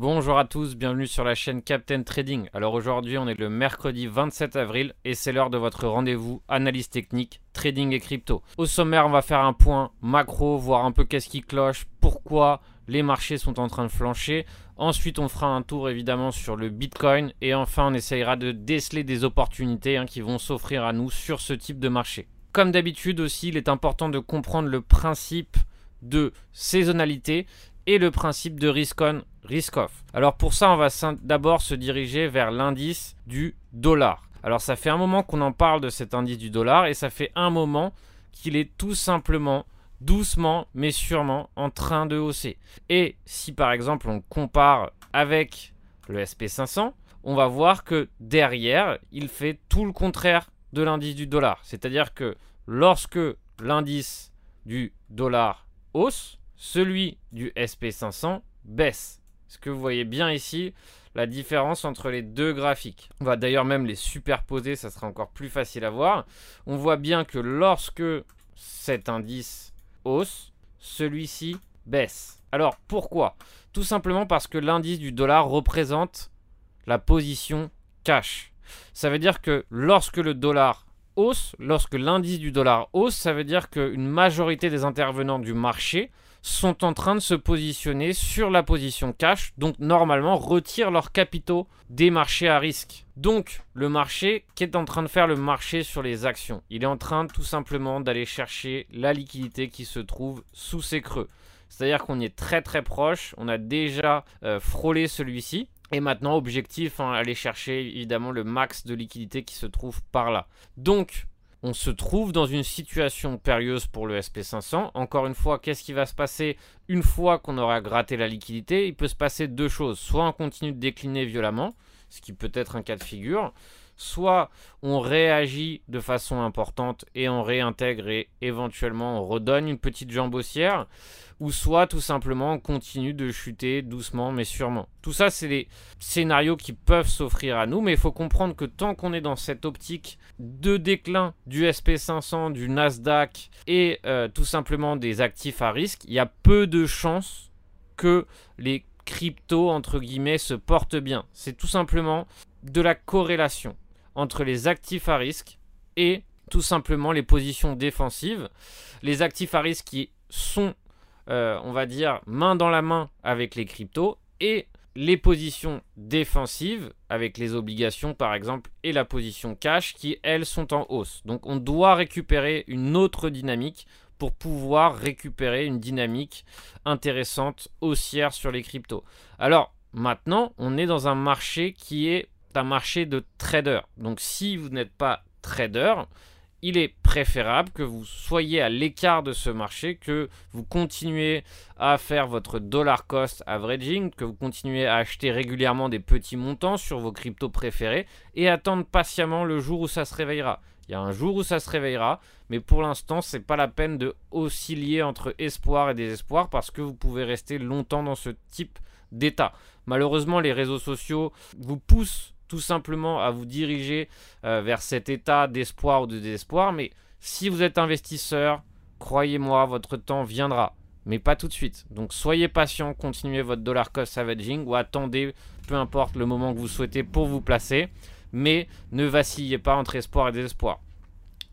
Bonjour à tous, bienvenue sur la chaîne Captain Trading. Alors aujourd'hui on est le mercredi 27 avril et c'est l'heure de votre rendez-vous analyse technique, trading et crypto. Au sommaire on va faire un point macro, voir un peu qu'est-ce qui cloche, pourquoi les marchés sont en train de flancher. Ensuite on fera un tour évidemment sur le Bitcoin et enfin on essayera de déceler des opportunités hein, qui vont s'offrir à nous sur ce type de marché. Comme d'habitude aussi il est important de comprendre le principe de saisonnalité et le principe de risk on, risk off. Alors pour ça, on va d'abord se diriger vers l'indice du dollar. Alors ça fait un moment qu'on en parle de cet indice du dollar et ça fait un moment qu'il est tout simplement doucement mais sûrement en train de hausser. Et si par exemple on compare avec le SP500, on va voir que derrière, il fait tout le contraire de l'indice du dollar. C'est-à-dire que lorsque l'indice du dollar hausse, celui du SP500 baisse. Ce que vous voyez bien ici, la différence entre les deux graphiques. On va d'ailleurs même les superposer, ça sera encore plus facile à voir. On voit bien que lorsque cet indice hausse, celui-ci baisse. Alors pourquoi? Tout simplement parce que l'indice du dollar représente la position cash. Ça veut dire que lorsque le dollar hausse, lorsque l'indice du dollar hausse, ça veut dire qu'une majorité des intervenants du marché sont en train de se positionner sur la position cash, donc normalement retirent leurs capitaux des marchés à risque. Donc le marché, qu'est en train de faire le marché sur les actions? Il est en train tout simplement d'aller chercher la liquidité qui se trouve sous ces creux. C'est-à-dire qu'on est très très proche, on a déjà euh, frôlé celui-ci. Et maintenant, objectif, hein, aller chercher évidemment le max de liquidité qui se trouve par là. Donc, on se trouve dans une situation périlleuse pour le SP500. Encore une fois, qu'est-ce qui va se passer une fois qu'on aura gratté la liquidité? Il peut se passer deux choses. Soit on continue de décliner violemment, ce qui peut être un cas de figure, soit on réagit de façon importante et on réintègre et éventuellement on redonne une petite jambe haussière, ou soit tout simplement on continue de chuter doucement mais sûrement. Tout ça, c'est des scénarios qui peuvent s'offrir à nous, mais il faut comprendre que tant qu'on est dans cette optique de déclin du SP500, du Nasdaq et euh, tout simplement des actifs à risque, il y a peu de chances que les cryptos, entre guillemets, se portent bien. C'est tout simplement de la corrélation entre les actifs à risque et tout simplement les positions défensives. Les actifs à risque qui sont, euh, on va dire, main dans la main avec les cryptos et les positions défensives avec les obligations par exemple et la position cash qui elles sont en hausse. Donc on doit récupérer une autre dynamique pour pouvoir récupérer une dynamique intéressante haussière sur les cryptos. Alors maintenant on est dans un marché qui est un marché de traders. Donc si vous n'êtes pas trader, il est préférable que vous soyez à l'écart de ce marché, que vous continuez à faire votre dollar cost averaging, que vous continuez à acheter régulièrement des petits montants sur vos cryptos préférés et attendre patiemment le jour où ça se réveillera. Il y a un jour où ça se réveillera, mais pour l'instant, c'est pas la peine de osciller entre espoir et désespoir parce que vous pouvez rester longtemps dans ce type d'état. Malheureusement, les réseaux sociaux vous poussent tout simplement à vous diriger euh, vers cet état d'espoir ou de désespoir. Mais si vous êtes investisseur, croyez-moi, votre temps viendra. Mais pas tout de suite. Donc soyez patient, continuez votre dollar cost averaging ou attendez, peu importe le moment que vous souhaitez pour vous placer. Mais ne vacillez pas entre espoir et désespoir.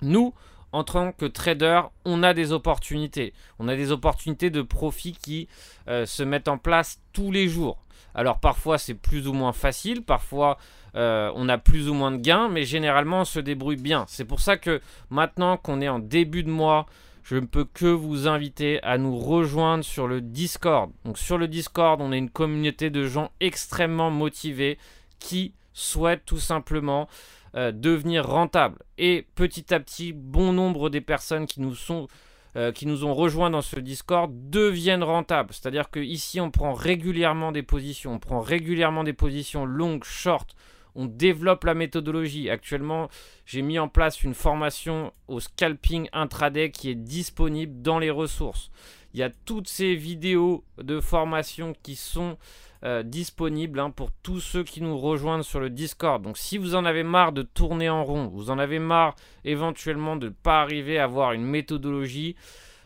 Nous, en tant que trader, on a des opportunités. On a des opportunités de profit qui euh, se mettent en place tous les jours. Alors parfois c'est plus ou moins facile, parfois euh, on a plus ou moins de gains, mais généralement on se débrouille bien. C'est pour ça que maintenant qu'on est en début de mois, je ne peux que vous inviter à nous rejoindre sur le Discord. Donc sur le Discord, on est une communauté de gens extrêmement motivés qui souhaitent tout simplement euh, devenir rentables. Et petit à petit, bon nombre des personnes qui nous sont euh, qui nous ont rejoints dans ce Discord deviennent rentables. C'est-à-dire qu'ici, on prend régulièrement des positions, on prend régulièrement des positions longues, short, on développe la méthodologie. Actuellement, j'ai mis en place une formation au scalping intraday qui est disponible dans les ressources. Il y a toutes ces vidéos de formation qui sont euh, disponibles hein, pour tous ceux qui nous rejoignent sur le Discord. Donc si vous en avez marre de tourner en rond, vous en avez marre éventuellement de ne pas arriver à avoir une méthodologie,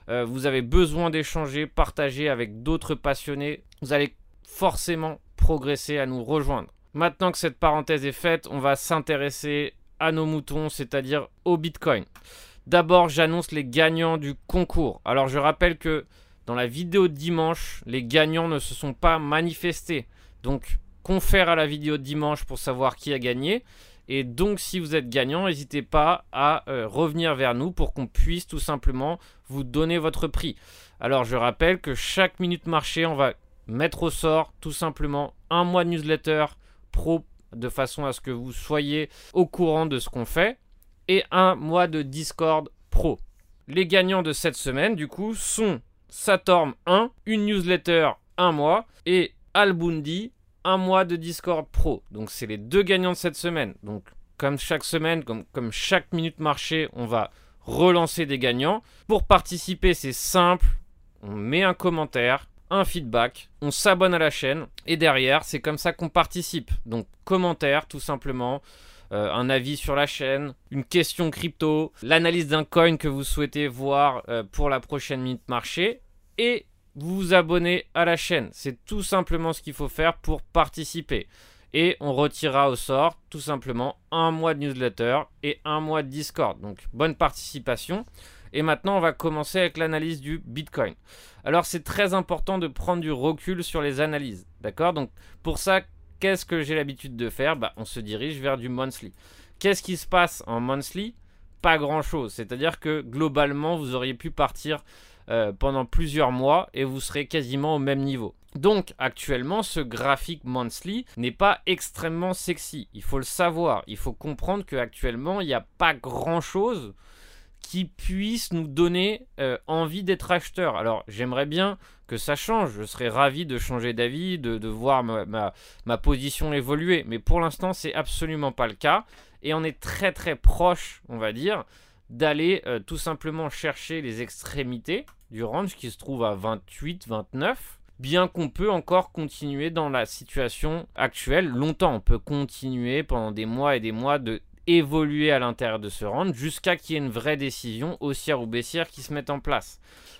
euh, vous avez besoin d'échanger, partager avec d'autres passionnés, vous allez forcément progresser, à nous rejoindre. Maintenant que cette parenthèse est faite, on va s'intéresser à nos moutons, c'est-à-dire au Bitcoin. D'abord, j'annonce les gagnants du concours. Alors, je rappelle que dans la vidéo de dimanche, les gagnants ne se sont pas manifestés. Donc, confère à la vidéo de dimanche pour savoir qui a gagné. Et donc, si vous êtes gagnant, n'hésitez pas à euh, revenir vers nous pour qu'on puisse tout simplement vous donner votre prix. Alors, je rappelle que chaque minute marché, on va mettre au sort tout simplement un mois de newsletter pro de façon à ce que vous soyez au courant de ce qu'on fait et un mois de Discord pro. Les gagnants de cette semaine, du coup, sont Satorm 1, une newsletter un mois et Albundi un mois de Discord Pro. Donc c'est les deux gagnants de cette semaine. Donc comme chaque semaine, comme, comme chaque minute marché, on va relancer des gagnants. Pour participer, c'est simple. On met un commentaire, un feedback, on s'abonne à la chaîne et derrière, c'est comme ça qu'on participe. Donc commentaire tout simplement. Euh, un avis sur la chaîne, une question crypto, l'analyse d'un coin que vous souhaitez voir euh, pour la prochaine minute marché et vous vous abonnez à la chaîne. C'est tout simplement ce qu'il faut faire pour participer. Et on retirera au sort tout simplement un mois de newsletter et un mois de Discord. Donc bonne participation. Et maintenant, on va commencer avec l'analyse du Bitcoin. Alors, c'est très important de prendre du recul sur les analyses. D'accord? Donc, pour ça, qu'est-ce que j'ai l'habitude de faire bah, On se dirige vers du monthly. Qu'est-ce qui se passe en monthly? Pas grand-chose. C'est-à-dire que globalement, vous auriez pu partir euh, pendant plusieurs mois et vous serez quasiment au même niveau. Donc actuellement, ce graphique monthly n'est pas extrêmement sexy. Il faut le savoir. Il faut comprendre qu'actuellement, il n'y a pas grand-chose qui puisse nous donner euh, envie d'être acheteur. Alors j'aimerais bien que ça change. Je serais ravi de changer d'avis, de, voir ma, position évoluer. Mais pour l'instant, c'est absolument pas le cas. Et on est très très proche, on va dire, d'aller euh, tout simplement chercher les extrémités du range qui se trouve à 28, 29. Bien qu'on peut encore continuer dans la situation actuelle longtemps, on peut continuer pendant des mois et des mois de évoluer à l'intérieur de ce range jusqu'à qu'il y ait une vraie décision haussière ou baissière qui se mette en place.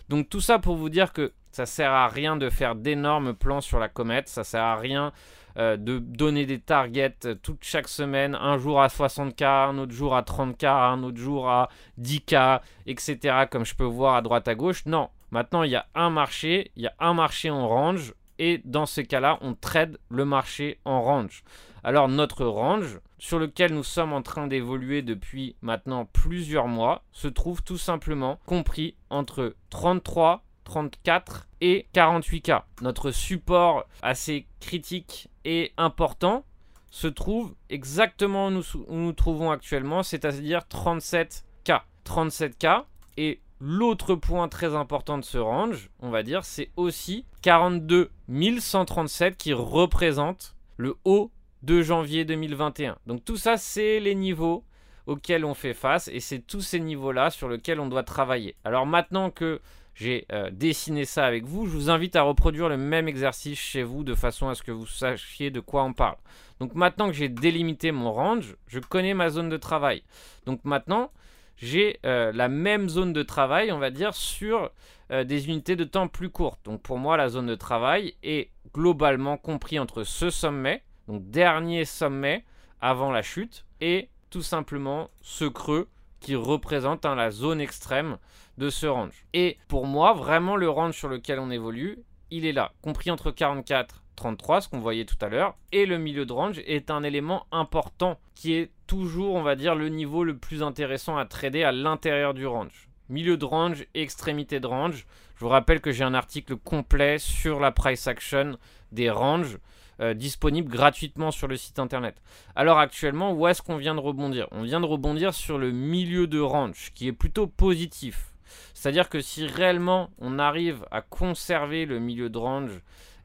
Donc tout ça pour vous dire que ça sert à rien de faire d'énormes plans sur la comète, ça sert à rien euh, de donner des targets euh, toute chaque semaine, un jour à 60K, un autre jour à 30K, un autre jour à 10K, etc. Comme je peux voir à droite à gauche. Non, maintenant il y a un marché, il y a un marché en range, et dans ces cas-là, on trade le marché en range. Alors notre range, sur lequel nous sommes en train d'évoluer depuis maintenant plusieurs mois, se trouve tout simplement compris entre 33 34 et 48K. Notre support assez critique et important se trouve exactement où nous, où nous trouvons actuellement, c'est-à-dire 37K. 37K et l'autre point très important de ce range, on va dire, c'est aussi 42 137 qui représente le haut de janvier 2021. Donc tout ça, c'est les niveaux auxquels on fait face et c'est tous ces niveaux-là sur lesquels on doit travailler. Alors maintenant que j'ai euh, dessiné ça avec vous, je vous invite à reproduire le même exercice chez vous de façon à ce que vous sachiez de quoi on parle. Donc maintenant que j'ai délimité mon range, je connais ma zone de travail. Donc maintenant, j'ai euh, la même zone de travail, on va dire, sur euh, des unités de temps plus courtes. Donc pour moi, la zone de travail est globalement compris entre ce sommet, donc dernier sommet avant la chute, et tout simplement ce creux qui représente hein, la zone extrême de ce range. Et pour moi, vraiment le range sur lequel on évolue, il est là, compris entre 44 33, ce qu'on voyait tout à l'heure, et le milieu de range est un élément important qui est toujours, on va dire, le niveau le plus intéressant à trader à l'intérieur du range. Milieu de range extrémité de range. Je vous rappelle que j'ai un article complet sur la price action des ranges euh, disponible gratuitement sur le site internet. Alors actuellement, où est-ce qu'on vient de rebondir? On vient de rebondir sur le milieu de range, qui est plutôt positif. C'est-à-dire que si réellement on arrive à conserver le milieu de range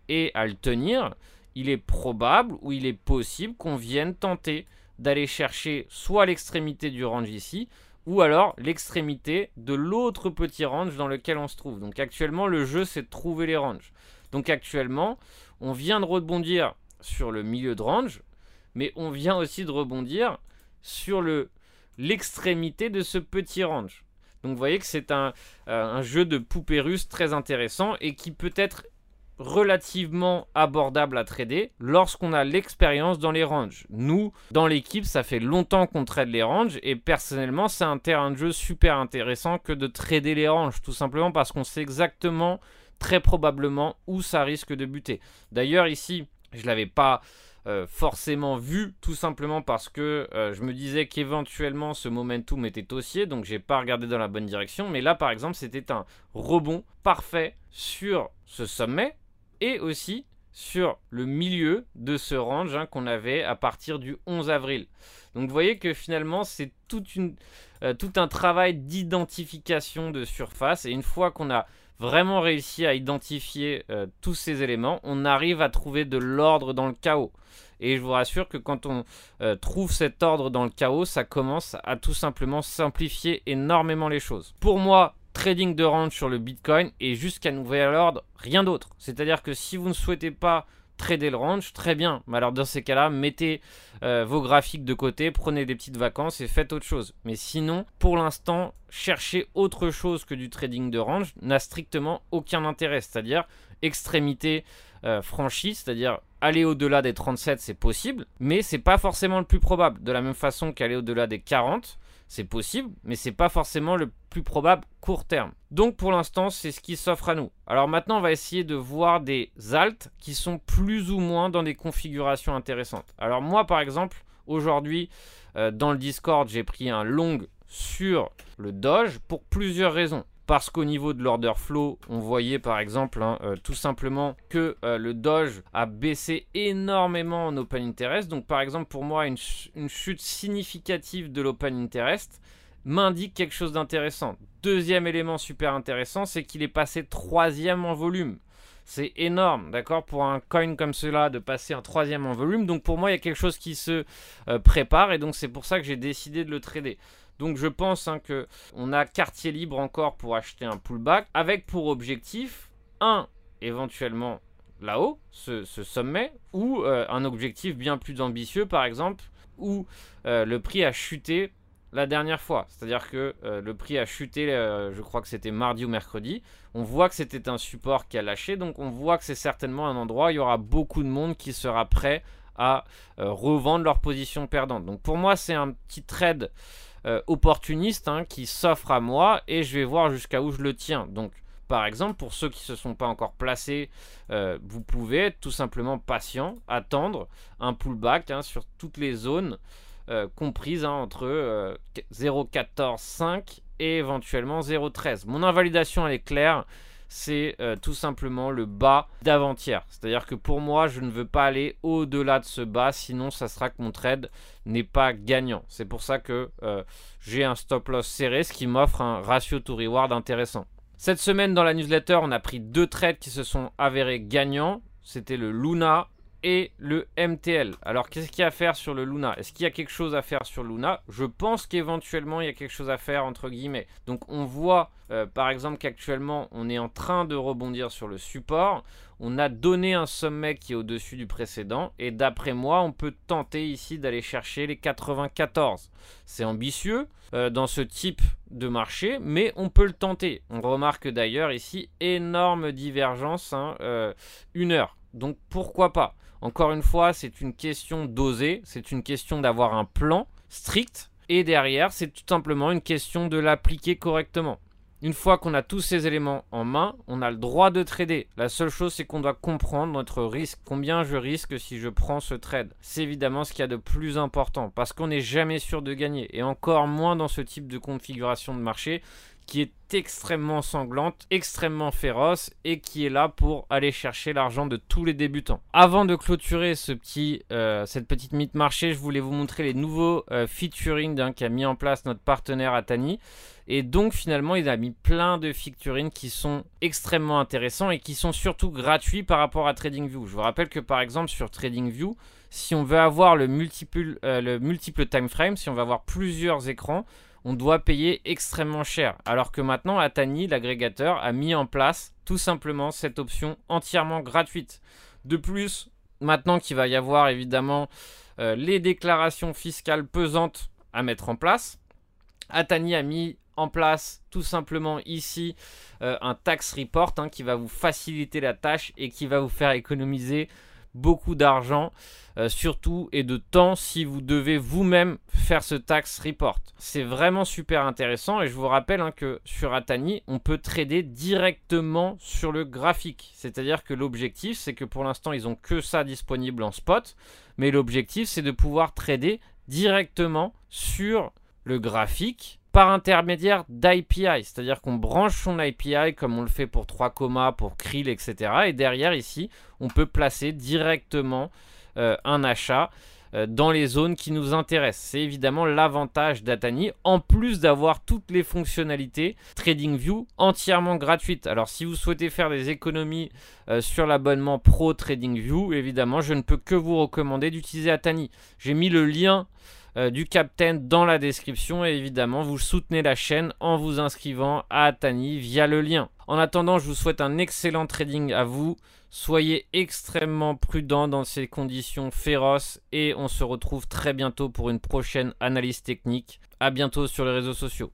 et à le tenir, il est probable ou il est possible qu'on vienne tenter d'aller chercher soit l'extrémité du range ici, ou alors l'extrémité de l'autre petit range dans lequel on se trouve. Donc actuellement, le jeu, c'est de trouver les ranges. Donc actuellement, on vient de rebondir sur le milieu de range, mais on vient aussi de rebondir sur le l'extrémité de ce petit range. Donc vous voyez que c'est un, euh, un, jeu de poupée russe très intéressant et qui peut être relativement abordable à trader lorsqu'on a l'expérience dans les ranges. Nous, dans l'équipe, ça fait longtemps qu'on trade les ranges et personnellement, c'est un terrain de jeu super intéressant que de trader les ranges, tout simplement parce qu'on sait exactement, très probablement, où ça risque de buter. D'ailleurs, ici, je l'avais pas euh, forcément vu, tout simplement parce que euh, je me disais qu'éventuellement ce momentum était haussier, donc j'ai pas regardé dans la bonne direction. Mais là, par exemple, c'était un rebond parfait sur ce sommet et aussi sur le milieu de ce range hein, qu'on avait à partir du 11 avril. Donc vous voyez que finalement c'est euh, tout un travail d'identification de surface et une fois qu'on a vraiment réussi à identifier euh, tous ces éléments, on arrive à trouver de l'ordre dans le chaos. Et je vous rassure que quand on euh, trouve cet ordre dans le chaos, ça commence à tout simplement simplifier énormément les choses. Pour moi, trading de range sur le Bitcoin et jusqu'à nouvel ordre, rien d'autre. C'est-à-dire que si vous ne souhaitez pas trader le range, très bien. Mais alors dans ces cas-là, mettez euh, vos graphiques de côté, prenez des petites vacances et faites autre chose. Mais sinon, pour l'instant, chercher autre chose que du trading de range n'a strictement aucun intérêt. C'est-à-dire extrémité euh, franchie, c'est-à-dire aller au-delà des 37, c'est possible, mais c'est pas forcément le plus probable. De la même façon qu'aller au-delà des 40, c'est possible, mais c'est pas forcément le plus probable court terme. Donc pour l'instant, c'est ce qui s'offre à nous. Alors maintenant, on va essayer de voir des alts qui sont plus ou moins dans des configurations intéressantes. Alors moi, par exemple, aujourd'hui, euh, dans le Discord, j'ai pris un long sur le Doge pour plusieurs raisons parce qu'au niveau de l'order flow, on voyait par exemple hein, euh, tout simplement que euh, le Doge a baissé énormément en open interest. Donc par exemple pour moi une, chute significative de l'open interest m'indique quelque chose d'intéressant. Deuxième élément super intéressant, c'est qu'il est passé troisième en volume. C'est énorme, d'accord, pour un coin comme cela de passer un troisième en volume. Donc pour moi, il y a quelque chose qui se euh, prépare et donc c'est pour ça que j'ai décidé de le trader. Donc je pense hein, que on a quartier libre encore pour acheter un pullback avec pour objectif un éventuellement là-haut, ce, sommet, ou euh, un objectif bien plus ambitieux par exemple, où euh, le prix a chuté la dernière fois. C'est-à-dire que euh, le prix a chuté, je crois que c'était mardi ou mercredi. On voit que c'était un support qui a lâché, donc on voit que c'est certainement un endroit où il y aura beaucoup de monde qui sera prêt à revendre leur position perdante. Donc pour moi, c'est un petit trade euh, opportuniste hein, qui s'offre à moi et je vais voir jusqu'à où je le tiens. Donc, par exemple, pour ceux qui ne se sont pas encore placés, euh, vous pouvez être tout simplement patient, attendre un pullback hein, sur toutes les zones euh, comprises hein, entre 0.14.5 et éventuellement 0.13. Mon invalidation, elle est claire c'est euh, tout simplement le bas d'avant-hier. C'est-à-dire que pour moi, je ne veux pas aller au-delà de ce bas, sinon ça sera que mon trade n'est pas gagnant. C'est pour ça que euh, j'ai un stop loss serré, ce qui m'offre un ratio to reward intéressant. Cette semaine dans la newsletter, on a pris deux trades qui se sont avérés gagnants. C'était le Luna et le MTL. Alors qu'est-ce qu'il y a à faire sur le Luna? Est-ce qu'il y a quelque chose à faire sur Luna? Je pense qu'éventuellement il y a quelque chose à faire entre guillemets. Donc on voit euh, par exemple qu'actuellement on est en train de rebondir sur le support. On a donné un sommet qui est au-dessus du précédent et d'après moi on peut tenter ici d'aller chercher les 94. C'est ambitieux euh, dans ce type de marché mais on peut le tenter. On remarque d'ailleurs ici énorme divergence, hein, euh, une heure. Donc pourquoi pas? Encore une fois, c'est une question d'oser, c'est une question d'avoir un plan strict, et derrière, c'est tout simplement une question de l'appliquer correctement. Une fois qu'on a tous ces éléments en main, on a le droit de trader. La seule chose, c'est qu'on doit comprendre notre risque. Combien je risque si je prends ce trade C'est évidemment ce qu'il y a de plus important parce qu'on n'est jamais sûr de gagner. Et encore moins dans ce type de configuration de marché qui est extrêmement sanglante, extrêmement féroce et qui est là pour aller chercher l'argent de tous les débutants. Avant de clôturer ce petit, euh, cette petite mythe marché, je voulais vous montrer les nouveaux euh, featuring hein, qu'a mis en place notre partenaire Atani. Et donc finalement, il a mis plein de featuring qui sont extrêmement intéressants et qui sont surtout gratuits par rapport à TradingView. Je vous rappelle que par exemple sur TradingView, si on veut avoir le multiple, euh, le multiple time frame, si on veut avoir plusieurs écrans, on doit payer extrêmement cher. Alors que maintenant, Atani, l'agrégateur, a mis en place tout simplement cette option entièrement gratuite. De plus, maintenant qu'il va y avoir évidemment euh, les déclarations fiscales pesantes à mettre en place, Atani a mis en place tout simplement ici euh, un tax report hein, qui va vous faciliter la tâche et qui va vous faire économiser beaucoup d'argent, euh, surtout et de temps si vous devez vous-même faire ce tax report. C'est vraiment super intéressant et je vous rappelle hein, que sur Atani, on peut trader directement sur le graphique. C'est-à-dire que l'objectif, c'est que pour l'instant, ils ont que ça disponible en spot, mais l'objectif, c'est de pouvoir trader directement sur le graphique par intermédiaire d'IPI, c'est-à-dire qu'on branche son IPI comme on le fait pour 3 pour Krill, etc. Et derrière ici, on peut placer directement euh, un achat euh, dans les zones qui nous intéressent. C'est évidemment l'avantage d'Atani, en plus d'avoir toutes les fonctionnalités TradingView entièrement gratuites. Alors si vous souhaitez faire des économies euh, sur l'abonnement Pro TradingView, évidemment, je ne peux que vous recommander d'utiliser Atani. J'ai mis le lien euh, du Captain dans la description et évidemment vous soutenez la chaîne en vous inscrivant à Atani via le lien. En attendant, je vous souhaite un excellent trading à vous. Soyez extrêmement prudents dans ces conditions féroces et on se retrouve très bientôt pour une prochaine analyse technique. A bientôt sur les réseaux sociaux.